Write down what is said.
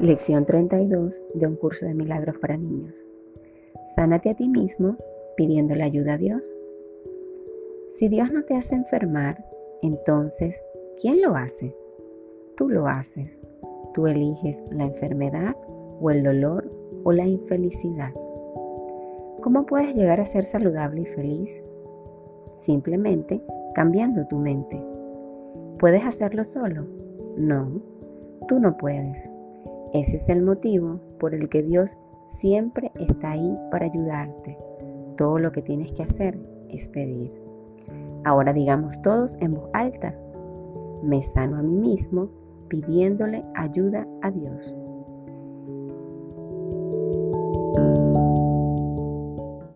Lección 32 de un curso de milagros para niños. Sánate a ti mismo pidiéndole ayuda a Dios. Si Dios no te hace enfermar, entonces, ¿quién lo hace? Tú lo haces. Tú eliges la enfermedad o el dolor o la infelicidad. ¿Cómo puedes llegar a ser saludable y feliz? Simplemente cambiando tu mente. ¿Puedes hacerlo solo? No, tú no puedes. Ese es el motivo por el que Dios siempre está ahí para ayudarte. Todo lo que tienes que hacer es pedir. Ahora digamos todos en voz alta, me sano a mí mismo pidiéndole ayuda a Dios.